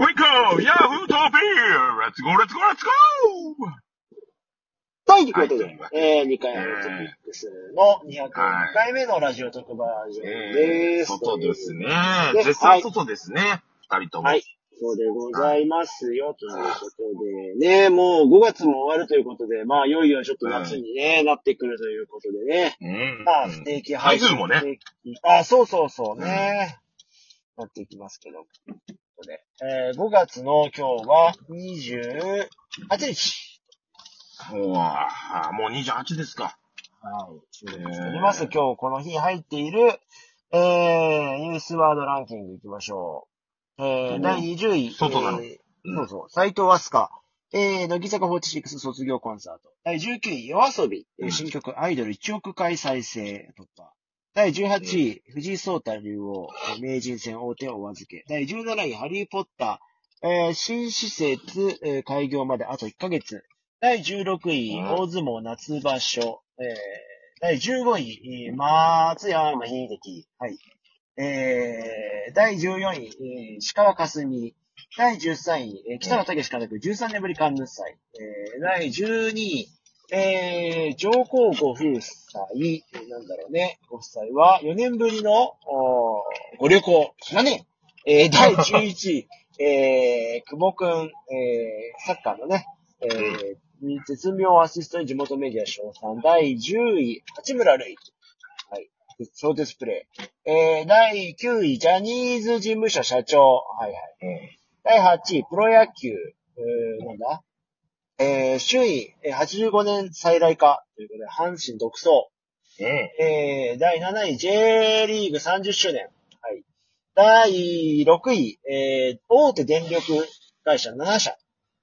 ウィコーヤフートピーレッツゴーレッツゴーレッツゴーということで、はいえー、2回目のトピックスの201回目のラジオ特バージョンえー、です。外ですねで。絶賛外ですね。二人とも。はい。そうでございますよ、ということで、ね、もう5月も終わるということで、まあ、いよいよちょっと夏にね、なってくるということでね。うん。まあ、不定期配信。台風もね。あ、そうそうそうね。なっていきますけど。とでえー、5月の今日は28日。もう、あもう28ですか。はい。収録しております。今日この日入っている、えー、ニュースワードランキングいきましょう。えー、うん第20位。外なのえーうんそうそう。斎藤飛鳥。えー、乃木坂46卒業コンサート。第19位、夜遊び。えーうん新曲アイドル1億回再生突破。第18位、藤井聡太竜王。えー名人戦大手をお預け。第17位、ハリーポッター。えー新施設、えー開業まであと1ヶ月。第16位、うん大相撲夏場所。えー第15位、えー松山秀樹。はい。えー、第14位、えー、石川佳純。第13位、えー、北野武監督、13年ぶりカンヌ祭。えー、第12位、えー、上皇ご夫妻、えーなんだろうね、ご夫妻は4年ぶりの、ご旅行、だね。えー、第11位、えー、久保くん、えー、サッカーのね、えー、絶妙アシストに地元メディア賞賛。第10位、八村塁。はい。ショートスプレイ。えー、第9位、ジャニーズ事務所社長。はいはい。第8位、プロ野球。えー、なんだ？えー、首位、えー85年再来化。ということで、阪神独走。うん。えー、第7位、J リーグ30周年。はい。第6位、えー、大手電力会社7社。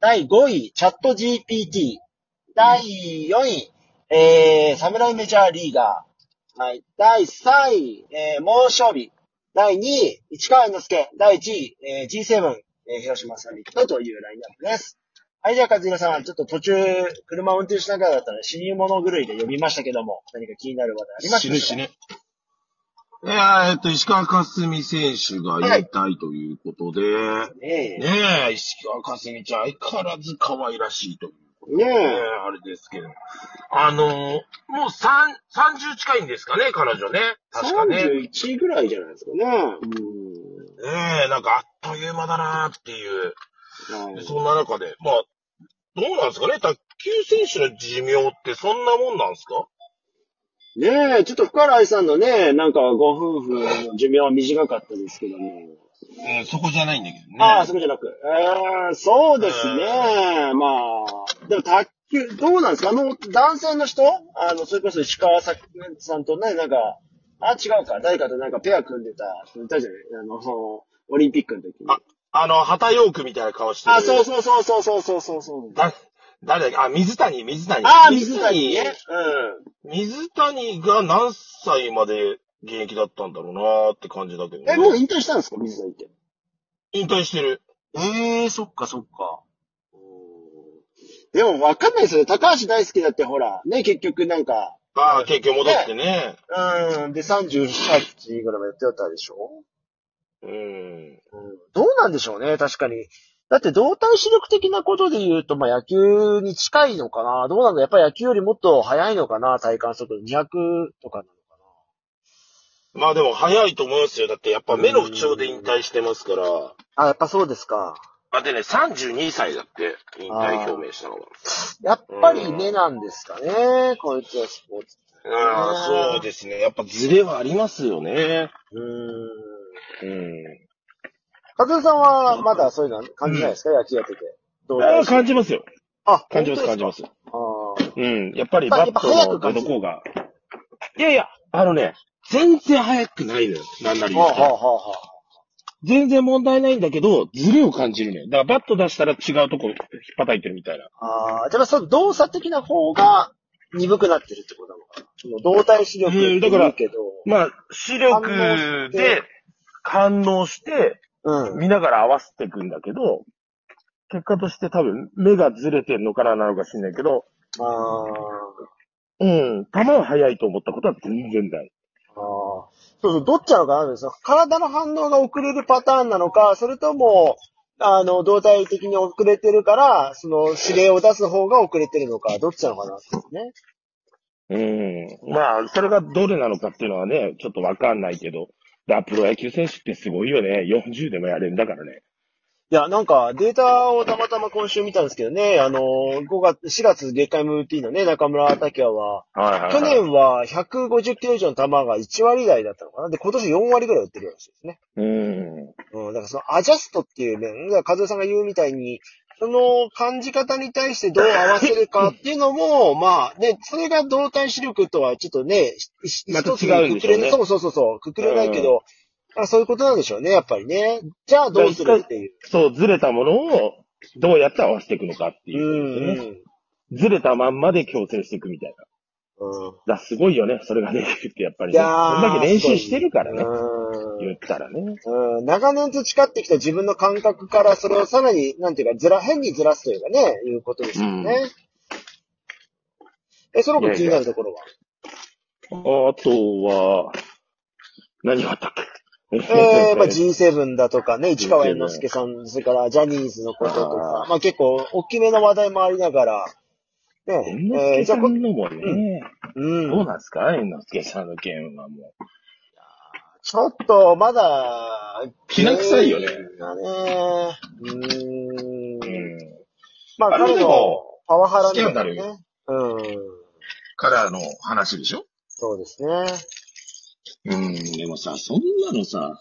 第5位、チャット GPT。第4位、えー、侍メジャーリーガー。はい。第3位、えー、猛暑日。第2位、市川猿之助。第1位、えー、G7、えー、広島サミットというラインナップです。はい、じゃあ、和弘さん、ちょっと途中、車運転しながらだったら死に物狂いで呼びましたけども、何か気になる話題ありますか死ぬ死ぬ。いやえっと、石川佳純選手が引退ということで、ねねえ、石川佳純ちゃん相変わらず可愛らしいということえ。で、ねえ。あれですけど。あのーもう三30近いんですかね、彼女ね。確かね。31ぐらいじゃないですかね。ねえ、なんかあっという間だなーっていう。うん。でそんな中で、まあ、どうなんですかね？卓球選手の寿命ってそんなもんなんですか？ねえ、ちょっと深井さんのね、なんかご夫婦の寿命は短かったですけども。うん、そこじゃないんだけどね。ああ、そこじゃなく。えー、そうですね。まあ、でも卓球、どうなんですか？あの、男性の人？あの、それこそ石川さんとね、なんか、あ、違うか。誰かとなんかペア組んでた人いたじゃない？あの、その、オリンピックの時に。ああの、旗ヨークみたいな顔してる。あ、そうそうそうそうそうそうそうそう。だ、誰だ？っけあ、水谷、水谷。ああ、水谷ね。水谷が何歳まで現役だったんだろうなーって感じだけど、うん。え、もう引退したんですか？水谷って。引退してる。ええー、そっかそっか。でもわかんないですよね。高橋大輔だってほら、ね、結局なんか、ああ、結局戻ってね。うん、で38歳ぐらいまでやってたでしょ？うん。うん。なんでしょうね、確かに。だって動体視力的なことで言うと、まあ野球に近いのかなどうなんだやっぱり野球よりもっと速いのかな体感速度。200とかなのかまあでも早いと思いますよ。だってやっぱ目の不調で引退してますから。なあ、やっぱそうですか。あ、でね、32歳だって、引退表明したのが。やっぱり目なんですかねこいつはスポーツ。ああ、そうですね。やっぱズレはありますよね。うーん。うん。かずさんはまだそういうの感じないですか、野球やってて。どうああ、ですか？感じますよ。あ、感じます、感じす。ます。ああ。うん。やっぱりバットのどこが。いやいや、あのね、全然速くないのよ。なんなり言うと。はあはあはあはあ。全然問題ないんだけど、ズレを感じるね。だからバット出したら違うとこ引っ叩いてるみたいな。ああ、じゃあその動作的な方が鈍くなってるってことなのかな？その動体視力ってうんだから言うけど。まあ、視力で反応して、うん。見ながら合わせていくんだけど、結果として多分目がずれてんのからなのか知んないけど、ああ。うん、球は速いと思ったことは全然ない。ああ。そうそう、どっちなのかなですよ。体の反応が遅れるパターンなのか、それとも、あの、動体的に遅れてるから、その指令を出す方が遅れてるのか、どっちなのかなってね。うん。まあ、それがどれなのかっていうのはね、ちょっとわかんないけど。だからプロ野球選手ってすごいよね。40でもやれるんだからね。いや、なんか、データをたまたま今週見たんですけどね、あの、5月、4月月間 MVP のね、中村拓也は、はいはい、はい。去年は150キロ以上の球が1割台だったのかなで、今年4割ぐらい打ってるらしいですね。うん。うん、だからそのアジャストっていう面、だから和夫さんが言うみたいに、その感じ方に対してどう合わせるかっていうのも、まあね、それが動体視力とはちょっとね、しまた一つ違うんでしょうねくくれそうそうそうそう、くくれないけど、あそういうことなんでしょうね、やっぱりね。じゃあどうするっていう。そう、ずれたものをどうやって合わせていくのかってういう、ん、うん。ずれたまんまで強制していくみたいな。うん。だすごいよね、それができるってやっぱりね。いやーそんだけ練習してるからね。うん言ったらね。うん。長年培ってきた自分の感覚からそれをさらに、なんていうか、ずら、変にずらすというかね、いうことですよね。え、その子気になるところは？あとは、何があったっけ？えー、まあ G7 だとかね、市川猿之助さん、それからジャニーズのこととか。あ、まあ結構、大きめの話題もありながら、ね猿之助さんのもね、うん。どうなんですか？猿之助さんの件はもちょっと、まだ、きな臭いよね。がね、うーん。まあ、彼のパワハラスキャンダルね。うん。からの話でしょ？そうですね。うん、でもさ、そんなのさ、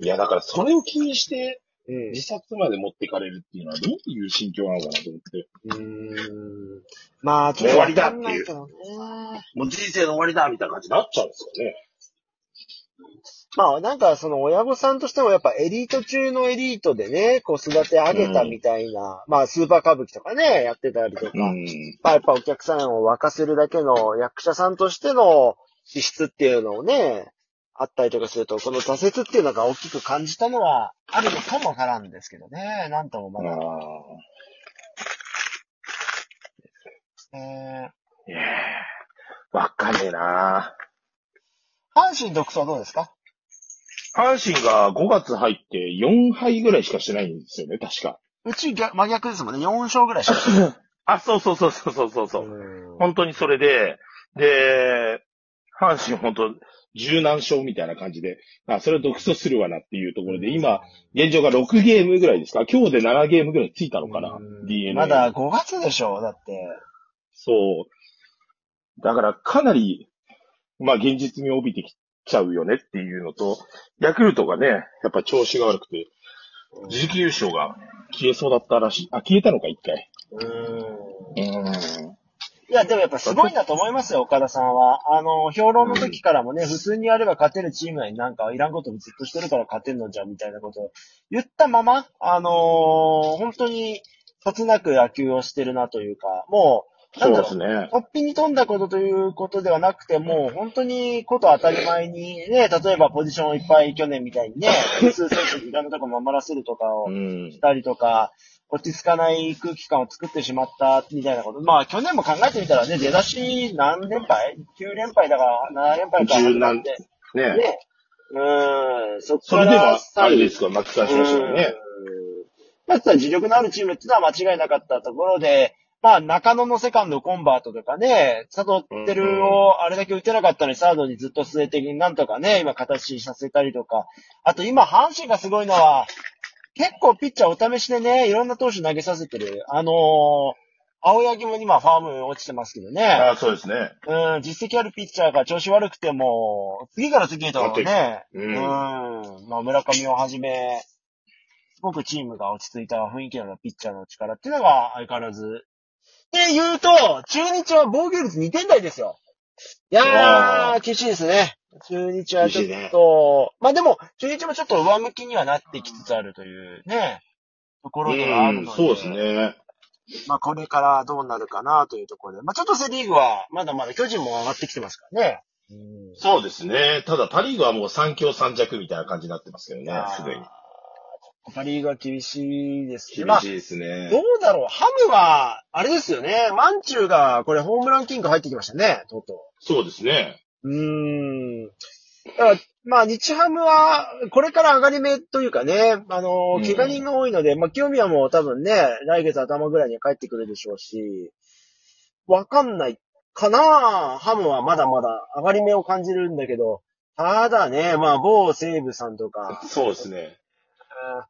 いや、だからそれを気にしてうん。自殺まで持ってかれるっていうのはどういう心境なのかなと思って。うーん。まあ、ちょっと終わりだっていう。もう人生の終わりだみたいな感じになっちゃうんですよね。まあ、なんか、その親御さんとしてもやっぱエリート中のエリートでね、こう育て上げたみたいな、まあ、スーパー歌舞伎とかね、やってたりとか、うん。まあ、やっぱお客さんを沸かせるだけの役者さんとしての資質っていうのをね、あったりとかすると、この挫折っていうのが大きく感じたのはあるのかもわからんですけどね。なんともまだ。あえーいやーわかんねえなー、阪神独走どうですか？阪神が5月入って4敗ぐらいしかしてないんですよね、確か。うち逆真逆ですもんね。4勝ぐらいしか。あ、そうそうそうそうそうそうそう。うん本当にそれで、で、阪神本当、柔軟勝みたいな感じで、あ、それを独走するわなっていうところで、今、現状が6ゲームぐらいですか？今日で7ゲームぐらいついたのかな？うん ?DNA。まだ5月でしょ？だって。そう。だからかなり、まあ現実味を帯びてきちゃうよねっていうのと、ヤクルトがね、やっぱ調子が悪くて、自力優勝が消えそうだったらしい。あ、消えたのか、一回。うん。うん。いや、でもやっぱすごいなと思いますよ、岡田さんは。あの、評論の時からもね、普通にやれば勝てるチームになんかいらんことをずっとしてるから勝てんのじゃん、みたいなことを言ったまま、あのー本当に、そつなく野球をしてるなというか、もう、なそんだろううですね。突飛に飛んだことということではなくて、もう本当にこと当たり前にね、例えばポジションをいっぱい去年みたいにね、複数選手にいろんなとこ守らせるとかをうんし。たりとか、落ち着かない空気感を作ってしまったみたいなこと。まあ去年も考えてみたらね、出だし何連敗 ?9 連敗だから7連敗から始まって。ねね。うーん、そっそれでからも、あれですか、巻き返しましたよね。うん。だったら自力のあるチームっていうのは間違いなかったところで、まあ中野のセカンドコンバートとかね、佐藤輝をあれだけ打てなかったのにサードにずっと据えて、なんとかね、今形にさせたりとか。あと今阪神がすごいのは、結構ピッチャーお試しでね、いろんな投手投げさせてる。あのー、青柳も今ファーム落ちてますけどね。あそうですね。うん、実績あるピッチャーが調子悪くても、次から次へとね、ううんん、まあ村上をはじめ、すごくチームが落ち着いた雰囲気のピッチャーの力っていうのが相変わらず。って言うと、中日は防御率2点台ですよ。いやー、厳しいですね。中日はちょっと、まあでも、中日もちょっと上向きにはなってきつつあるというね、ところではあるので。うん、そうですね。まあこれからどうなるかなというところで。まあちょっとセリーグはまだまだ巨人も上がってきてますからね。うんそうですね。ただ、パリーグはもう三強三弱みたいな感じになってますけどね、すでに。パリーグは厳しいですね。まあ、厳しいですね。どうだろう。ハムは、あれですよね。マンチューが、これホームランキング入ってきましたね、とうとそうですね。う。うーん。まあ、日ハムは、これから上がり目というかね、あのう、ん怪我人が多いので、まあ、清宮も多分ね、来月頭ぐらいには帰ってくるでしょうし、わかんないかなハムはまだまだ上がり目を感じるんだけど、ただね、まあ、某西武さんとか、そうですね。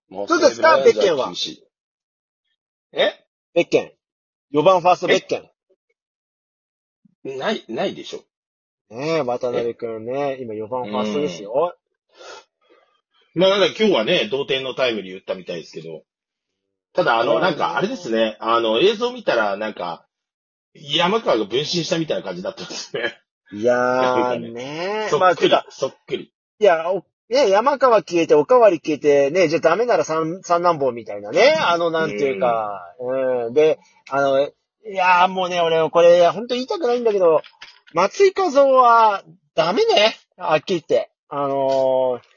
もどうですか？ベッケンは？え？ベッケン。4番ファーストベッケン。ない、ないでしょ。ねえ、渡辺くんね、今4番ファーストですよ。まあ、なんだ今日はね、同点のタイムリー打ったみたいですけど。ただ、あの、なんか、あれですね。あの、映像見たら、なんか、山川が分身したみたいな感じだったんですね。いやー、ねねえ。そまあ、っくりてか、、そっくり。いや、おね、山川消えて、おかわり消えて、ね、じゃあダメなら三、三男坊みたいなね。あの、なんていうか、うん。で、あの、いやーもうね、俺、これ、本当言いたくないんだけど、松井和夫は、ダメね。はっきり言って。あのー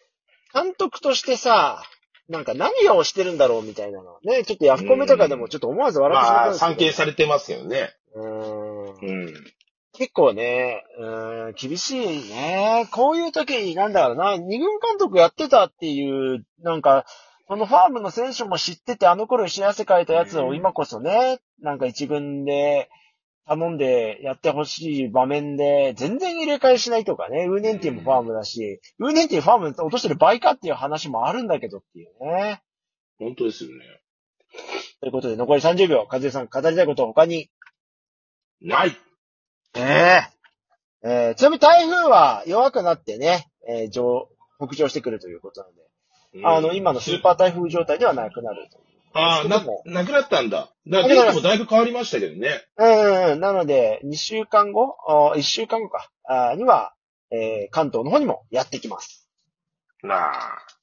監督としてさ、なんか何をしてるんだろうみたいなの。ね、ちょっとヤフコメとかでもちょっと思わず笑ってしまったまあ、んですけど。参見されてますよね。うん。うん。結構ね、うーん、厳しいね。こういう時に、なんだろうな、二軍監督やってたっていう、なんか、そのファームの選手も知ってて、あの頃に幸せ書いたやつを今こそね、なんか一軍で頼んでやってほしい場面で、全然入れ替えしないとかね、ウーネンティもファームだし、ウーネンティファーム落としてる倍かっていう話もあるんだけどっていうね。本当ですよね。ということで、残り30秒、和江さん語りたいこと他に？ない。えええーちなみに台風は弱くなってね、えー上、北上してくるということなので、あの、今のスーパー台風状態ではなくなるという。ああ、な、なくなったんだ。だからもだいぶ変わりましたけどね。うんうん、なので、2週間後、あ1週間後か、には、えー関東の方にもやってきます。なあ。